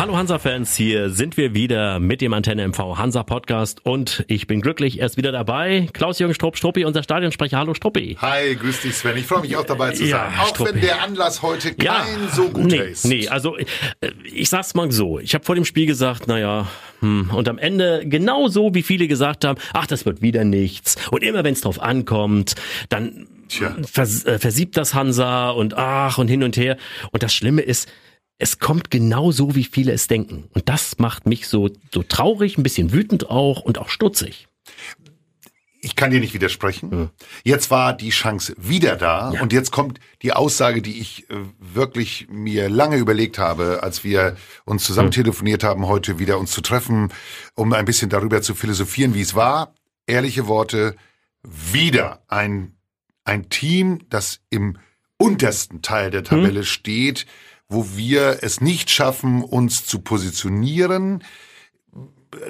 Hallo Hansa-Fans, hier sind wir wieder mit dem Antenne MV Hansa Podcast und ich bin glücklich, er ist wieder dabei. Klaus-Jürgen Strupp, Struppi, unser Stadionsprecher. Hallo Struppi. Hi, grüß dich Sven. Ich freue mich auch dabei zu Ja, sein. Auch Struppi. wenn der Anlass heute kein Ja, so guter nee, ist. Nee, also äh, ich sag's mal so. Ich habe vor dem Spiel gesagt, naja, hm, und am Ende genau so, wie viele gesagt haben, ach, das wird wieder nichts. Und immer wenn es drauf ankommt, dann vers äh, versiebt das Hansa und ach und hin und her. Und das Schlimme ist, es kommt genau so, wie viele es denken. Und das macht mich so, so traurig, ein bisschen wütend auch und auch stutzig. Ich kann dir nicht widersprechen. Jetzt war die Chance wieder da und jetzt kommt die Aussage, die ich äh, wirklich mir lange überlegt habe, als wir uns zusammen telefoniert haben, heute wieder uns zu treffen, um ein bisschen darüber zu philosophieren, wie es war. Ehrliche Worte, wieder ein, ein Team, das im untersten Teil der Tabelle steht, wo wir es nicht schaffen, uns zu positionieren,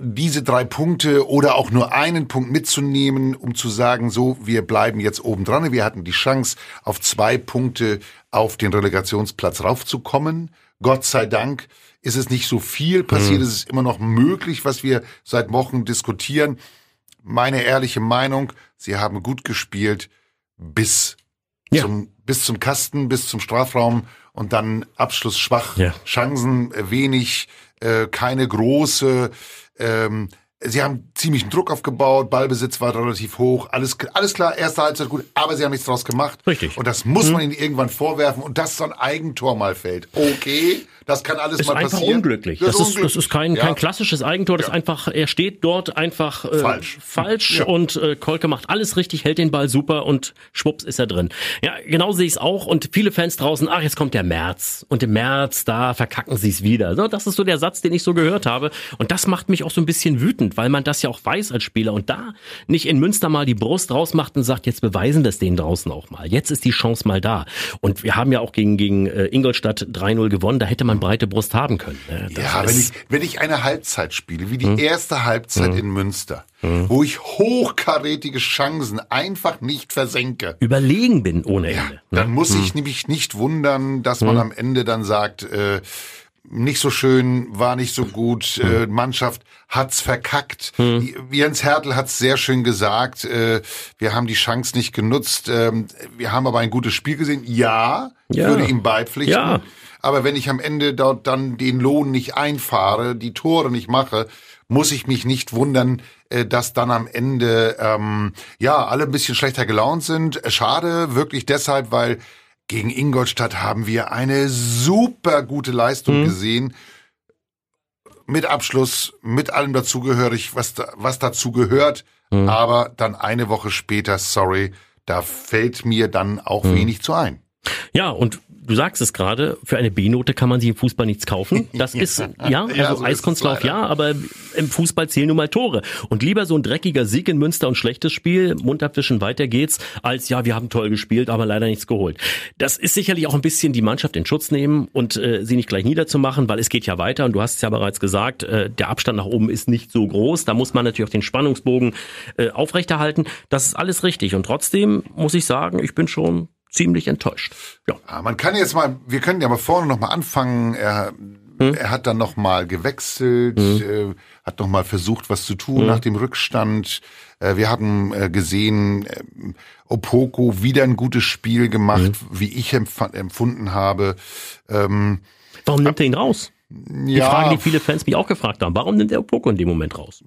diese drei Punkte oder auch nur einen Punkt mitzunehmen, um zu sagen, so, wir bleiben jetzt oben dran. Wir hatten die Chance, auf zwei Punkte auf den Relegationsplatz raufzukommen. Gott sei Dank ist es nicht so viel passiert. Es ist immer noch möglich, was wir seit Wochen diskutieren. Meine ehrliche Meinung, sie haben gut gespielt bis Ja. zum, bis zum Kasten, bis zum Strafraum und dann Abschluss schwach, Ja. Chancen äh, wenig, äh, keine große. Ähm, sie haben ziemlichen Druck aufgebaut, Ballbesitz war relativ hoch, alles, alles klar, erste Halbzeit gut, aber sie haben nichts draus gemacht. Richtig. Und das muss man ihnen irgendwann vorwerfen und dass so ein Eigentor mal fällt. Okay, das kann alles ist mal einfach passieren. unglücklich. Das, ist, das ist kein, Ja. kein klassisches Eigentor. Das ist Ja. einfach, er steht dort einfach äh, Falsch. falsch Ja. und äh, Kolke macht alles richtig, hält den Ball super und schwupps ist er drin. Ja, genau sehe ich es auch und viele Fans draußen, ach, jetzt kommt der März und im März, da verkacken sie es wieder. So, das ist so der Satz, den ich so gehört habe und das macht mich auch so ein bisschen wütend, weil man das ja auch weiß als Spieler und da nicht in Münster mal die Brust rausmacht und sagt, jetzt beweisen das denen draußen auch mal. Jetzt ist die Chance mal da und wir haben ja auch gegen, gegen äh, Ingolstadt 3-0 gewonnen, da hätte man breite Brust haben können. ne? Ja, wenn ich, wenn ich eine Halbzeit spiele, wie die Hm. erste Halbzeit in Münster, wo ich hochkarätige Chancen einfach nicht versenke, überlegen bin ohne Ende. dann muss ich nämlich nicht wundern, dass man am Ende dann sagt, äh, nicht so schön, war nicht so gut, äh, Mannschaft hat's verkackt. Jens Hertel hat's sehr schön gesagt, äh, wir haben die Chance nicht genutzt, ähm, wir haben aber ein gutes Spiel gesehen. Ja, ich Ja. würde ihm beipflichten. Ja. Aber wenn ich am Ende dort dann den Lohn nicht einfahre, die Tore nicht mache, muss ich mich nicht wundern, äh, dass dann am Ende ähm, ja alle ein bisschen schlechter gelaunt sind. Schade, wirklich deshalb, weil gegen Ingolstadt haben wir eine super gute Leistung gesehen. Mit Abschluss, mit allem dazugehörig, was, da, was dazu gehört. Aber dann eine Woche später, sorry, da fällt mir dann auch wenig zu ein. Ja, und du sagst es gerade, für eine B-Note kann man sich im Fußball nichts kaufen. Das ist, ja, Ja, also so ist es Eiskunstlauf ja, aber im Fußball zählen nun mal Tore. Und lieber so ein dreckiger Sieg in Münster und schlechtes Spiel, Mund abwischen, weiter geht's, als ja, wir haben toll gespielt, aber leider nichts geholt. Das ist sicherlich auch ein bisschen die Mannschaft in Schutz nehmen und äh, sie nicht gleich niederzumachen, weil es geht ja weiter und du hast es ja bereits gesagt, äh, der Abstand nach oben ist nicht so groß. Da muss man natürlich auch den Spannungsbogen äh, aufrechterhalten. Das ist alles richtig. Und trotzdem muss ich sagen, ich bin schon ziemlich enttäuscht. Ja. Ja, man kann jetzt mal, wir können ja mal vorne noch mal anfangen. Er, er hat dann noch mal gewechselt, äh, hat noch mal versucht, was zu tun nach dem Rückstand. Äh, wir haben äh, gesehen, äh, Opoko wieder ein gutes Spiel gemacht, wie ich empf empfunden habe. Ähm, Warum nimmt er ihn raus? Die ja, Frage, die viele Fans mich auch gefragt haben. Warum nimmt er Poko in dem Moment raus?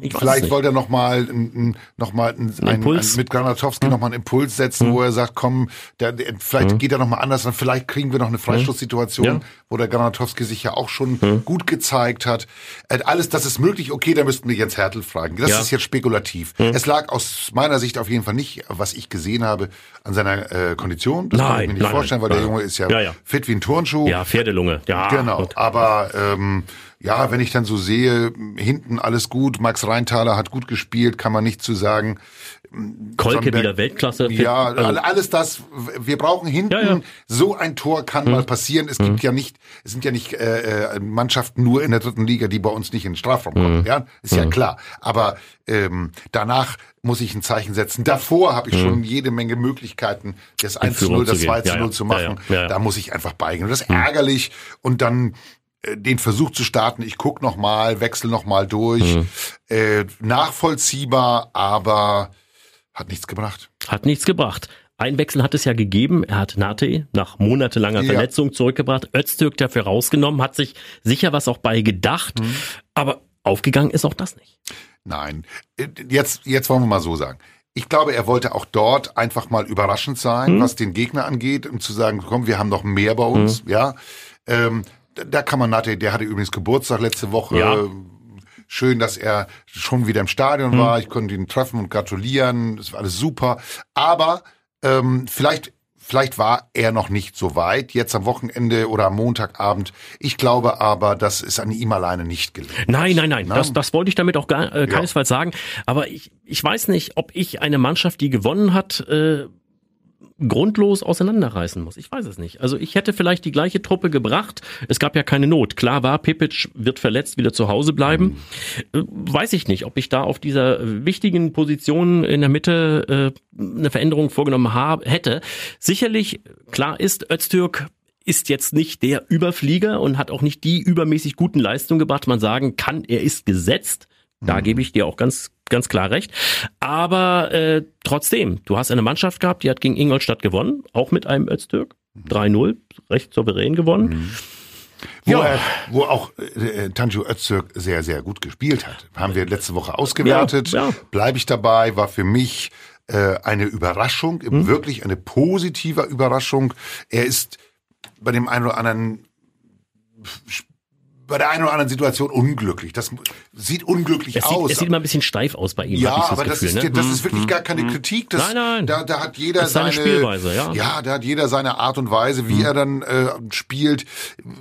Ich Vielleicht wollte er noch mal, n- n- noch mal ein, ein, Impuls? mit Granatowski noch mal einen Impuls setzen, wo er sagt, komm, der, der, vielleicht geht er noch mal anders, und vielleicht kriegen wir noch eine Freistoßsituation, Ja. wo der Granatowski sich ja auch schon gut gezeigt hat. Äh, Alles, das ist möglich. Okay, da müssten wir Jens Hertel fragen. Das Ja. ist jetzt spekulativ. Es lag aus meiner Sicht auf jeden Fall nicht, was ich gesehen habe, an seiner äh, Kondition. Das kann Nein, ich mir nicht nein, vorstellen, weil nein. der Junge ist ja, Ja, fit wie ein Turnschuh. Ja, Pferdelunge. Ja, Genau, gut. Aber ähm, ja, wenn ich dann so sehe, hinten alles gut, Max Reintaler hat gut gespielt, kann man nicht zu sagen. Kolke Sonnenberg, wieder Weltklasse. Ja, also, alles das. Wir brauchen hinten ja, ja. so ein Tor kann hm. mal passieren. Es hm. gibt ja nicht, es sind ja nicht äh, äh, Mannschaften nur in der dritten Liga, die bei uns nicht in den Strafraum kommen. Hm. Ja, ist ja hm. klar. Aber ähm, danach muss ich ein Zeichen setzen. Davor habe ich schon hm. jede Menge Möglichkeiten, das 1 zu 0, das 2 zu 0 zu machen. Da muss ich einfach beigehen. Und das ist ärgerlich. Und dann den Versuch zu starten, ich guck noch mal, wechsel noch mal durch, mhm. äh, nachvollziehbar, aber hat nichts gebracht. Hat nichts gebracht. Ein Wechsel hat es ja gegeben. Er hat Nate nach monatelanger ja. Verletzung zurückgebracht. Öztürk dafür rausgenommen, hat sich sicher was auch bei gedacht. Mhm. Aber aufgegangen ist auch das nicht. Nein. Äh, jetzt, jetzt wollen wir mal so sagen. Ich glaube, er wollte auch dort einfach mal überraschend sein, mhm. was den Gegner angeht, um zu sagen, komm, wir haben noch mehr bei uns, mhm. ja. Ähm, da kann man Nate, der hatte übrigens Geburtstag letzte Woche. Ja. Schön, dass er schon wieder im Stadion hm. war. Ich konnte ihn treffen und gratulieren. Das war alles super. Aber ähm, vielleicht Vielleicht war er noch nicht so weit, jetzt am Wochenende oder am Montagabend. Ich glaube aber, das ist an ihm alleine nicht gelungen. Nein, nein, nein, das, das wollte ich damit auch gar, äh, keinesfalls ja. sagen. Aber ich, ich weiß nicht, ob ich eine Mannschaft, die gewonnen hat, äh, grundlos auseinanderreißen muss. Ich weiß es nicht. Also ich hätte vielleicht die gleiche Truppe gebracht. Es gab ja keine Not. Klar war, Pipic wird verletzt, wieder zu Hause bleiben. Mhm. Weiß ich nicht, ob ich da auf dieser wichtigen Position in der Mitte äh, eine Veränderung vorgenommen habe, hätte. Sicherlich, klar ist, Öztürk ist jetzt nicht der Überflieger und hat auch nicht die übermäßig guten Leistungen gebracht. Man sagen kann, er ist gesetzt. Da mhm. gebe ich dir auch ganz ganz klar recht. Aber äh, trotzdem, du hast eine Mannschaft gehabt, die hat gegen Ingolstadt gewonnen, auch mit einem Öztürk. 3-0, recht souverän gewonnen. Mhm. Wo, ja. er, wo auch äh, Tanju Öztürk sehr, sehr gut gespielt hat. Haben wir letzte Woche ausgewertet. Ja, ja. Bleibe ich dabei, war für mich äh, eine Überraschung, mhm. wirklich eine positive Überraschung. Er ist bei dem einen oder anderen bei der einen oder anderen Situation unglücklich. Das sieht unglücklich es aus. es sieht immer ein bisschen steif aus bei ihm. Ja, das aber Gefühl, das, ist, ne? das ist wirklich mhm. gar keine mhm. Kritik. Das, nein, nein. Da, da hat jeder das ist seine, seine Spielweise, ja. Ja, da hat jeder seine Art und Weise, wie mhm. er dann äh, spielt.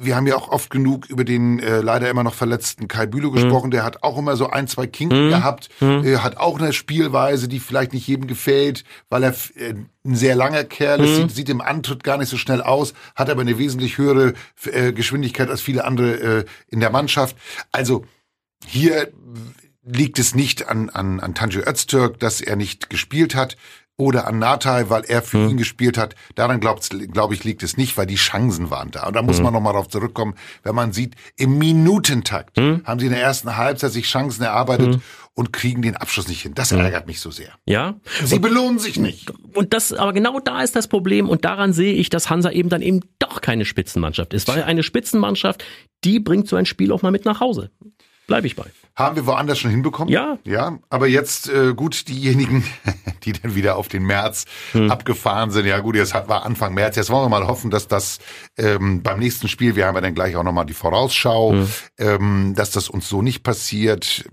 Wir haben ja auch oft genug über den äh, leider immer noch verletzten Kai Bülow mhm. gesprochen. Der hat auch immer so ein, zwei Kinken mhm. gehabt. Mhm. Äh, hat auch eine Spielweise, die vielleicht nicht jedem gefällt, weil er äh, ein sehr langer Kerl, mhm. sieht, sieht im Antritt gar nicht so schnell aus, hat aber eine wesentlich höhere äh, Geschwindigkeit als viele andere äh, in der Mannschaft. Also hier liegt es nicht an, an, an Tanju Öztürk, dass er nicht gespielt hat oder an Natai, weil er für mhm. ihn gespielt hat. Daran glaube glaub ich liegt es nicht, weil die Chancen waren da. Und da muss mhm. man nochmal darauf zurückkommen, wenn man sieht, im Minutentakt mhm. haben sie in der ersten Halbzeit sich Chancen erarbeitet hm. und kriegen den Abschluss nicht hin. Das hm. ärgert mich so sehr. Ja. Sie und, belohnen sich nicht. Und das, aber genau da ist das Problem und daran sehe ich, dass Hansa eben dann eben doch keine Spitzenmannschaft ist, weil eine Spitzenmannschaft, die bringt so ein Spiel auch mal mit nach Hause. Bleibe ich bei. Haben wir woanders schon hinbekommen? Ja. Ja, aber jetzt äh, gut, diejenigen, die dann wieder auf den März hm. abgefahren sind. Ja gut, jetzt war Anfang März. Jetzt wollen wir mal hoffen, dass das ähm, beim nächsten Spiel, wir haben ja dann gleich auch nochmal die Vorausschau, hm. ähm, dass das uns so nicht passiert.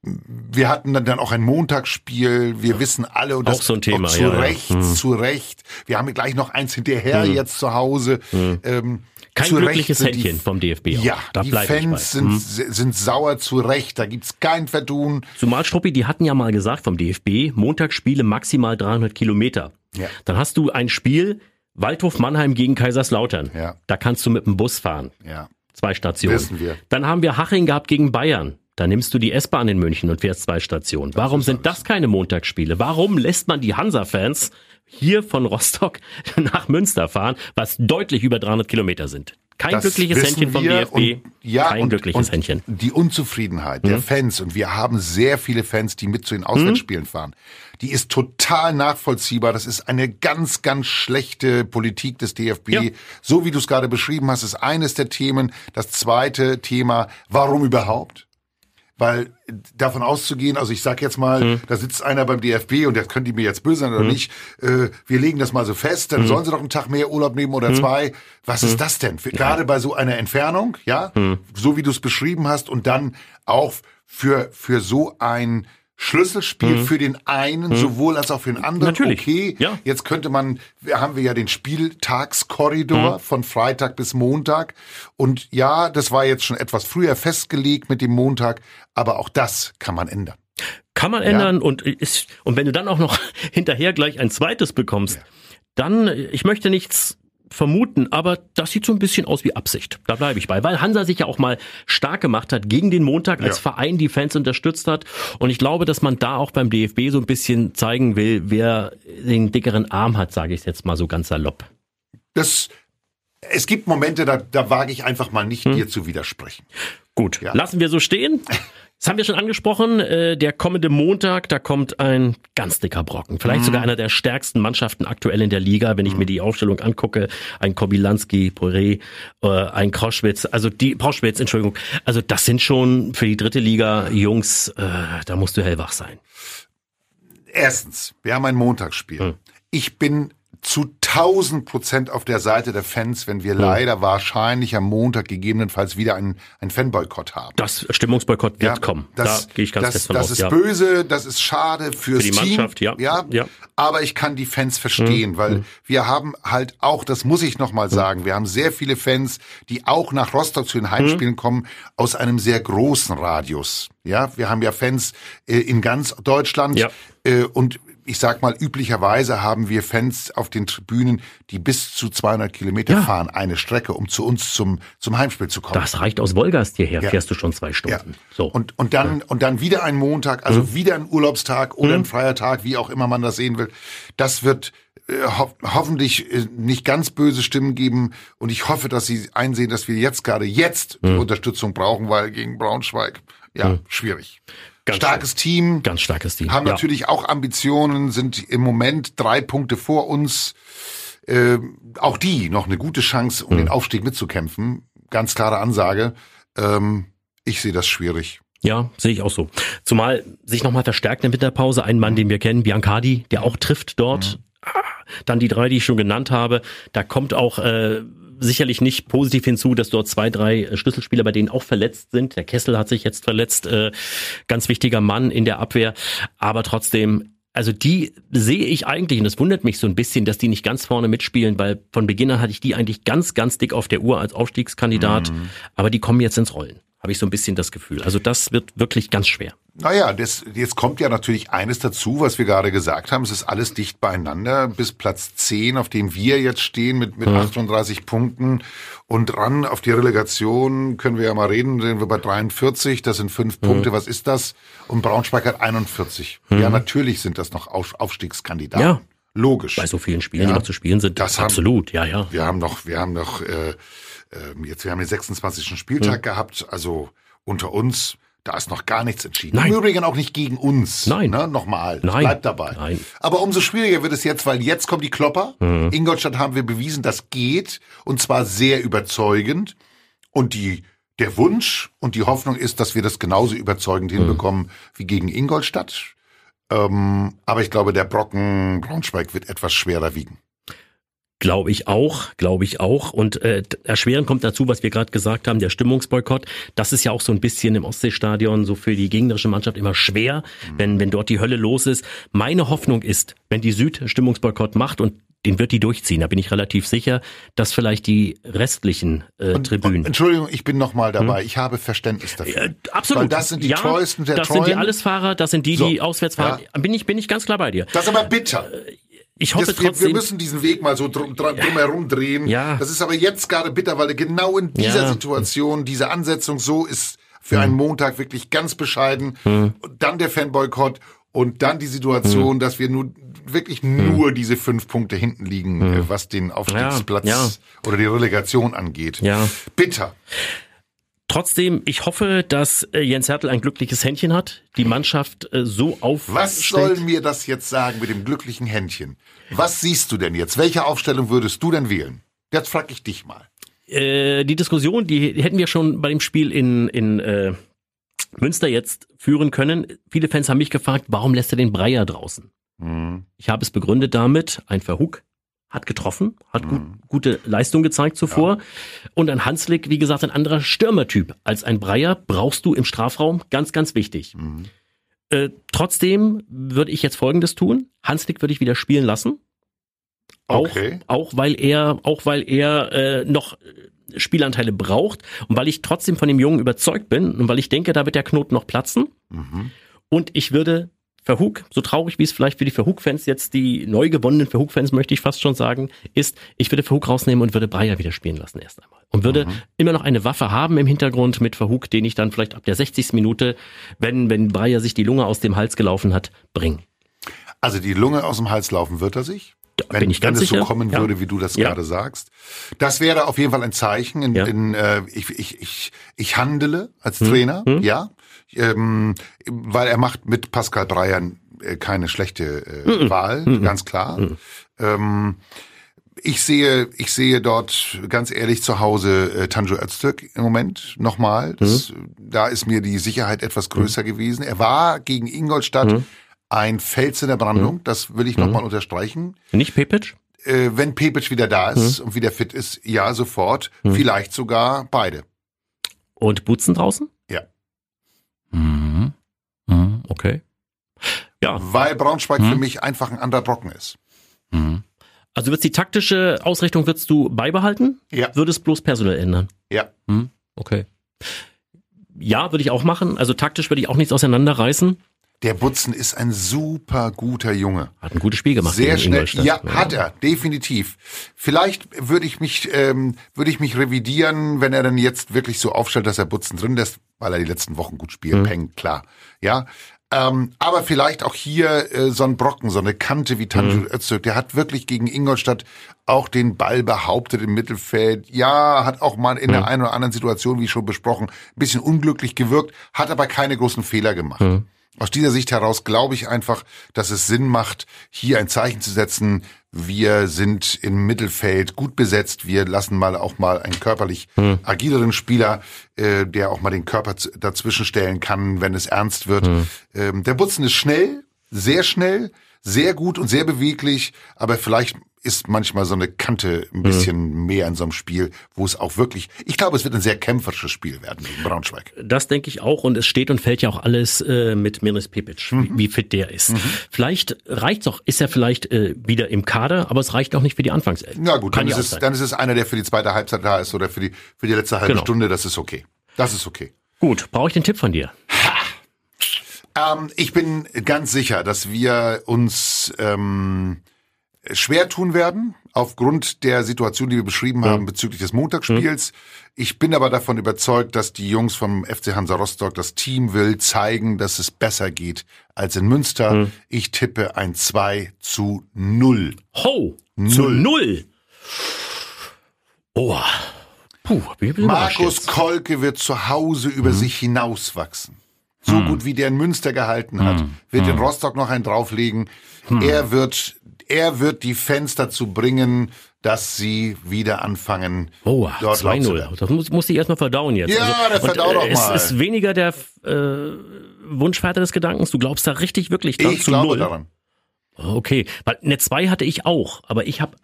Wir hatten dann auch ein Montagsspiel. Wir wissen alle und das auch so ein Thema, zu ja, Recht, ja. Hm. zu Recht. Wir haben gleich noch eins hinterher hm. jetzt zu Hause. Hm. Ähm, kein zu glückliches Recht Händchen vom DFB. Auch. Ja, da die Fans sind, hm. sind sauer zu Recht. Da gibt's kein Verdun. Zumal Struppi, die hatten ja mal gesagt vom DFB, Montagsspiele maximal 300 Kilometer. Ja. Dann hast du ein Spiel Waldhof Mannheim gegen Kaiserslautern. Ja. Da kannst du mit dem Bus fahren. Ja. Zwei Stationen. Wissen wir. Dann haben wir Haching gehabt gegen Bayern. Da nimmst du die S-Bahn in München und fährst zwei Stationen. Warum sind das keine Montagsspiele? Warum lässt man die Hansa-Fans hier von Rostock nach Münster fahren, was deutlich über 300 Kilometer sind. Kein das glückliches Händchen vom DFB. Und, ja, kein und, glückliches und Händchen. Die Unzufriedenheit der mhm. Fans, und wir haben sehr viele Fans, die mit zu den Auswärtsspielen mhm. fahren, die ist total nachvollziehbar. Das ist eine ganz, ganz schlechte Politik des DFB. Ja. So wie du es gerade beschrieben hast, ist eines der Themen. Das zweite Thema, warum überhaupt? Weil davon auszugehen, also ich sag jetzt mal, hm. da sitzt einer beim DFB und der könnte mir jetzt böse sein oder hm. nicht, äh, wir legen das mal so fest, dann hm. sollen sie doch einen Tag mehr Urlaub nehmen oder hm. zwei. Was ist hm. das denn? Für, ja. Gerade bei so einer Entfernung, ja, hm. so wie du es beschrieben hast und dann auch für, für so ein Schlüsselspiel für den einen sowohl als auch für den anderen. Natürlich. Okay, Ja. jetzt könnte man, haben wir ja den Spieltagskorridor von Freitag bis Montag. Und ja, das war jetzt schon etwas früher festgelegt mit dem Montag, aber auch das kann man ändern. Kann man ändern und ist, und wenn du dann auch noch hinterher gleich ein zweites bekommst, dann, ich möchte nichts vermuten, aber das sieht so ein bisschen aus wie Absicht. Da bleibe ich bei, weil Hansa sich ja auch mal stark gemacht hat gegen den Montag als Ja. Verein die Fans unterstützt hat und ich glaube, dass man da auch beim DFB so ein bisschen zeigen will, wer den dickeren Arm hat, sage ich jetzt mal so ganz salopp. Das, es gibt Momente, da, da wage ich einfach mal nicht, dir zu widersprechen. Gut, Ja. lassen wir so stehen. Das haben wir schon angesprochen. Äh, der kommende Montag, da kommt ein ganz dicker Brocken. Vielleicht sogar einer der stärksten Mannschaften aktuell in der Liga, wenn ich mir die Aufstellung angucke. Ein Kobilanski, Poré, äh, ein Krauschwitz, also die Pauschwitz, Entschuldigung. Also das sind schon für die dritte Liga Jungs, äh, da musst du hellwach sein. Erstens, wir haben ein Montagsspiel. Ich bin zu 1000 Prozent auf der Seite der Fans, wenn wir leider wahrscheinlich am Montag gegebenenfalls wieder einen, einen Fanboykott haben. Das Stimmungsboykott wird Ja, kommen. Das, da gehe ich ganz das, fest von das aus. ist ja. böse, das ist schade fürs Für die Team. Mannschaft, ja. ja. Ja. Mhm. Aber ich kann die Fans verstehen, weil wir haben halt auch, das muss ich nochmal sagen, wir haben sehr viele Fans, die auch nach Rostock zu den Mhm. Heimspielen kommen, aus einem sehr großen Radius. Ja, wir haben ja Fans äh, in ganz Deutschland Ja. äh, und ich sag mal, üblicherweise haben wir Fans auf den Tribünen, die bis zu 200 Kilometer Ja. fahren, eine Strecke, um zu uns zum, zum Heimspiel zu kommen. Das reicht aus Wolgast hierher, Ja. fährst du schon zwei Ja. Stunden. So. Mhm. Und, und dann, und dann wieder ein Montag, also wieder ein Urlaubstag oder ein freier Tag, wie auch immer man das sehen will. Das wird äh, ho hoffentlich äh, nicht ganz böse Stimmen geben. Und ich hoffe, dass sie einsehen, dass wir jetzt gerade jetzt Mhm. die Unterstützung brauchen, weil gegen Braunschweig, ja, schwierig. Ganz Starkes Team. Ganz starkes Team. Haben ja. natürlich auch Ambitionen, sind im Moment drei Punkte vor uns. Äh, auch die noch eine gute Chance, um den Aufstieg mitzukämpfen. Ganz klare Ansage. Ähm, ich sehe das schwierig. Ja, sehe ich auch so. Zumal sich nochmal verstärkt in der Winterpause ein Mann, den wir kennen, Biancardi, der auch trifft dort. Ah, Dann die drei, die ich schon genannt habe. Da kommt auch äh, sicherlich nicht positiv hinzu, dass dort zwei, drei äh, Schlüsselspieler bei denen auch verletzt sind. Der Kessel hat sich jetzt verletzt, äh, ganz wichtiger Mann in der Abwehr. Aber trotzdem, also die sehe ich eigentlich, und das wundert mich so ein bisschen, dass die nicht ganz vorne mitspielen, weil von Beginn an hatte ich die eigentlich ganz, ganz dick auf der Uhr als Aufstiegskandidat. Aber die kommen jetzt ins Rollen. Habe ich so ein bisschen das Gefühl. Also das wird wirklich ganz schwer. Naja, das, jetzt kommt ja natürlich eines dazu, was wir gerade gesagt haben. Es ist alles dicht beieinander bis Platz 10, auf dem wir jetzt stehen mit, mit 38 Punkten. Und ran auf die Relegation können wir ja mal reden, sind wir bei 43, das sind fünf Punkte. Was ist das? Und Braunschweig hat 41. Ja, natürlich sind das noch Auf, Aufstiegskandidaten. Ja. Logisch. Bei so vielen Spielen, Ja. die noch zu spielen sind. Das haben- absolut, ja, ja. Wir haben noch, wir haben noch, äh, ähm, jetzt, wir haben den 26. Spieltag Hm. gehabt, also unter uns, da ist noch gar nichts entschieden. Nein. Im Übrigen auch nicht gegen uns. Nein. Ne? Nochmal. Nein. Bleibt dabei. Nein. Aber umso schwieriger wird es jetzt, weil jetzt kommen die Klopper. Mhm. Ingolstadt haben wir bewiesen, das geht. Und zwar sehr überzeugend. Und die, der Wunsch und die Hoffnung ist, dass wir das genauso überzeugend Mhm. hinbekommen wie gegen Ingolstadt. Ähm, aber ich glaube, der Brocken Braunschweig wird etwas schwerer wiegen. Glaube ich auch, glaube ich auch. Und äh, erschwerend kommt dazu, was wir gerade gesagt haben, der Stimmungsboykott. Das ist ja auch so ein bisschen im Ostseestadion so für die gegnerische Mannschaft immer schwer, wenn, wenn dort die Hölle los ist. Meine Hoffnung ist, wenn die Süd Stimmungsboykott macht und den wird die durchziehen, da bin ich relativ sicher, dass vielleicht die restlichen äh, Tribünen. Entschuldigung, ich bin noch mal dabei. Ich habe Verständnis dafür. Äh, absolut. Weil das sind die ja, treuesten der Das Treuen. sind die Allesfahrer, das sind die, So, die auswärts fahren. Bin ich, bin ich ganz klar bei dir. Das ist aber bitter. Ich hoffe Das, wir, wir trotzdem. müssen diesen Weg mal so drum, drum, drumherum drehen. Ja. Das ist aber jetzt gerade bitter, weil genau in dieser Ja. Hm. Situation diese Ansetzung so ist für einen Montag wirklich ganz bescheiden. Und dann der Fanboykott und dann die Hm. Situation, dass wir nur wirklich nur diese fünf Punkte hinten liegen, äh, was den Aufstiegsplatz Hm. Ja, ja. oder die Relegation angeht. Ja. Bitter. Trotzdem, ich hoffe, dass äh, Jens Hertel ein glückliches Händchen hat, die Mannschaft äh, so aufstellt. Was soll mir das jetzt sagen mit dem glücklichen Händchen? Was siehst du denn jetzt? Welche Aufstellung würdest du denn wählen? Jetzt frag ich dich mal. Äh, die Diskussion, die hätten wir schon bei dem Spiel in, in äh, Münster jetzt führen können. Viele Fans haben mich gefragt, warum lässt er den Breyer draußen? Hm. Ich habe es begründet damit, ein Verhook hat getroffen, hat gut, Mhm. gute Leistung gezeigt zuvor. Und ein Hanslik, wie gesagt, ein anderer Stürmertyp als ein Breyer brauchst du im Strafraum, ganz, ganz wichtig. Mhm. Äh, trotzdem würde ich jetzt Folgendes tun. Hanslik würde ich wieder spielen lassen. Auch, Okay. auch weil er, auch weil er äh, noch Spielanteile braucht und weil ich trotzdem von dem Jungen überzeugt bin und weil ich denke, da wird der Knoten noch platzen. Mhm. Und ich würde Verhug, so traurig wie es vielleicht für die Verhug-Fans jetzt, die neu gewonnenen Verhug-Fans möchte ich fast schon sagen, ist, ich würde Verhug rausnehmen und würde Breyer wieder spielen lassen erst einmal. Und würde immer noch eine Waffe haben im Hintergrund mit Verhug, den ich dann vielleicht ab der 60. Minute, wenn, wenn Breyer sich die Lunge aus dem Hals gelaufen hat, bringen. Also die Lunge aus dem Hals laufen wird er sich. Wenn, wenn es sicher. so kommen Ja. würde, wie du das Ja. gerade sagst. Das wäre auf jeden Fall ein Zeichen. In, Ja. in, äh, ich, ich, ich, ich handele als Hm. Trainer, ja. Ähm, weil er macht mit Pascal Breyer äh, keine schlechte äh, Wahl, ganz klar. Ähm, ich sehe, ich sehe dort ganz ehrlich zu Hause äh, Tanjo Öztürk im Moment nochmal. Das, Da ist mir die Sicherheit etwas größer gewesen. Er war gegen Ingolstadt ein Fels in der Brandung. Das will ich nochmal unterstreichen. Nicht Pepic? Äh, wenn Pepic wieder da ist und wieder fit ist, ja, sofort. Vielleicht sogar beide. Und Butzen draußen? Mhm. Mhm. Okay. Ja, Weil Braunschweig für mich einfach ein anderer Brocken ist. also wird's die taktische Ausrichtung würdest du beibehalten? Ja. Würdest bloß personell ändern? Ja. Hm, okay. Ja, würde ich auch machen. Also taktisch würde ich auch nichts auseinanderreißen. Der Butzen ist ein super guter Junge. Hat ein gutes Spiel gemacht. Sehr schnell. Ja, hat er, definitiv. Vielleicht würde ich mich, ähm, würde ich mich revidieren, wenn er dann jetzt wirklich so aufstellt, dass er Butzen drin lässt, weil er die letzten Wochen gut spielt. Mhm. Peng, klar. Ja. Ähm, aber vielleicht auch hier äh, so ein Brocken, so eine Kante wie Tanju Mhm. Öztürk. Der hat wirklich gegen Ingolstadt auch den Ball behauptet im Mittelfeld. Ja, hat auch mal in Mhm. der einen oder anderen Situation, wie schon besprochen, ein bisschen unglücklich gewirkt, hat aber keine großen Fehler gemacht. Mhm. Aus dieser Sicht heraus glaube ich einfach, dass es Sinn macht, hier ein Zeichen zu setzen. Wir sind im Mittelfeld gut besetzt. Wir lassen mal auch mal einen körperlich agileren Spieler, äh, der auch mal den Körper dazwischen stellen kann, wenn es ernst wird. Ähm, der Butzen ist schnell, sehr schnell, sehr gut und sehr beweglich, aber vielleicht ist manchmal so eine Kante ein bisschen mehr in so einem Spiel, wo es auch wirklich, ich glaube, es wird ein sehr kämpferisches Spiel werden gegen Braunschweig. Das denke ich auch und es steht und fällt ja auch alles äh, mit Miris Pepic, Mhm. wie, wie fit der ist. Vielleicht reicht's auch, ist er vielleicht äh, wieder im Kader, aber es reicht auch nicht für die Anfangself. Na gut, Kann dann ist, es, dann ist es einer, der für die zweite Halbzeit da ist oder für die, für die letzte halbe Genau. Stunde. Das ist okay. Das ist okay. Gut, brauche ich den Tipp von dir? Ähm, ich bin ganz sicher, dass wir uns ähm, schwer tun werden, aufgrund der Situation, die wir beschrieben haben bezüglich des Montagsspiels. Ich bin aber davon überzeugt, dass die Jungs vom FC Hansa Rostock, das Team will zeigen, dass es besser geht als in Münster. Ich tippe ein 2 zu 0. Ho, zu Null. null. Oh, puh, Markus. Kolke wird zu Hause über sich hinauswachsen. So gut wie der in Münster gehalten hat, wird in Rostock noch einen drauflegen. Er wird, er wird die Fans dazu bringen, dass sie wieder anfangen. Oh, dort laut zu 2-0. werden. Das muss, muss ich erstmal verdauen jetzt. Also, Ja, der verdau und, doch äh, mal. Es ist weniger der äh, Wunschvater des Gedankens. Du glaubst da richtig wirklich dran Ich zu glaube null. daran. Okay, weil eine 2 hatte ich auch, aber ich habe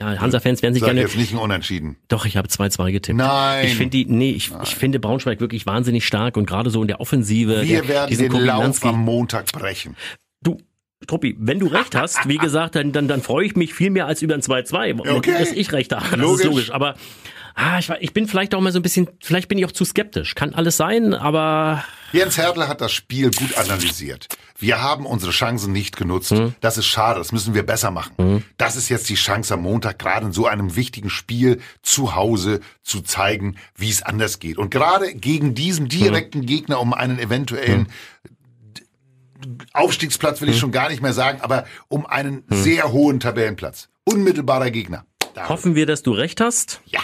ja, Hansa-Fans werden sich Sag gerne. jetzt nicht ein Unentschieden. Doch, ich habe 2-2 getippt. Nein. Ich finde die, nee, ich, ich finde Braunschweig wirklich wahnsinnig stark und gerade so in der Offensive. Wir der, werden den Lauf am Montag brechen. Du, Struppi, wenn du recht hast, wie gesagt, dann, dann, dann freue ich mich viel mehr als über ein 2-2, Okay. dass ich recht habe. Das Logisch. ist logisch. Aber ah, ich, ich bin vielleicht auch mal so ein bisschen, vielleicht bin ich auch zu skeptisch. Kann alles sein, aber Jens Hertler hat das Spiel gut analysiert. Wir haben unsere Chancen nicht genutzt. Das ist schade, das müssen wir besser machen. Das ist jetzt die Chance am Montag, gerade in so einem wichtigen Spiel zu Hause zu zeigen, wie es anders geht. Und gerade gegen diesen direkten Gegner um einen eventuellen Aufstiegsplatz will ich schon gar nicht mehr sagen, aber um einen sehr hohen Tabellenplatz. Unmittelbarer Gegner. Da. hoffen wir, dass du recht hast. Ja.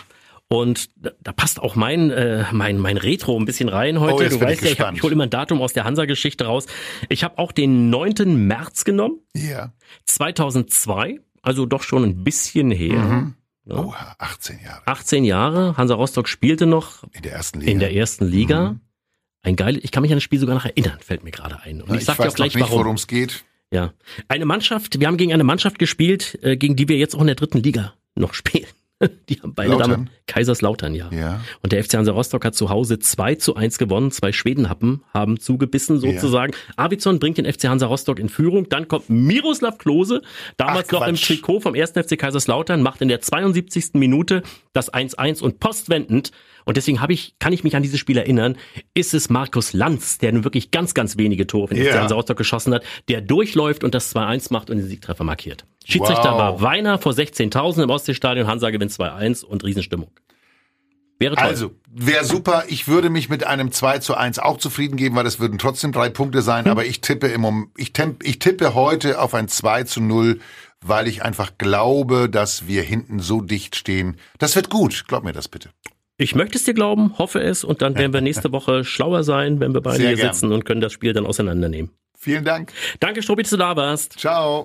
Und da, passt auch mein, äh, mein, mein Retro ein bisschen rein heute. Oh, du bin ich weißt ja, ich, hab, ich hole immer ein Datum aus der Hansa-Geschichte raus. Ich habe auch den 9. März genommen, Ja. 2002, also doch schon ein bisschen her. Mhm. Ja. Oh, 18 Jahre. 18 Jahre, Hansa Rostock spielte noch In der ersten Liga. in der ersten Liga. Ein geil, ich kann mich an das Spiel sogar noch erinnern, fällt mir gerade ein. Und Na, ich sag dir auch gleich nicht, worum es geht. Ja. Eine Mannschaft, wir haben gegen eine Mannschaft gespielt, äh, gegen die wir jetzt auch in der dritten Liga noch spielen. Die haben beide Lautern? Damen. Kaiserslautern, ja. Ja. Und der FC Hansa Rostock hat zu Hause 2 zu 1 gewonnen. Zwei Schwedenhappen haben zugebissen sozusagen. Avizon bringt den FC Hansa Rostock in Führung. Dann kommt Miroslav Klose, damals Ach, noch im. Trikot vom 1. FC Kaiserslautern, macht in der 72. Minute das 1-1 und postwendend. Und deswegen habe ich, kann ich mich an dieses Spiel erinnern, ist es Markus Lanz, der nun wirklich ganz, ganz wenige Tore für den Ja. FC Hansa Rostock geschossen hat, der durchläuft und das 2-1 macht und den Siegtreffer markiert. Schiedsrichter Wow. war Weiner vor 16.000 im Ostseestadion. Hansa gewinnt 2-1 und Riesenstimmung. Wäre toll. Also, wäre super. Ich würde mich mit einem 2 zu 1 auch zufrieden geben, weil das würden trotzdem drei Punkte sein. Hm. Aber ich tippe im Moment, ich, temp, ich tippe heute auf ein 2 zu 0, weil ich einfach glaube, dass wir hinten so dicht stehen. Das wird gut. Glaub mir das bitte. Ich möchte es dir glauben, hoffe es und dann werden wir nächste Woche schlauer sein, wenn wir beide Sehr hier gern. sitzen und können das Spiel dann auseinandernehmen. Vielen Dank. Danke, Struppi, dass du da warst. Ciao.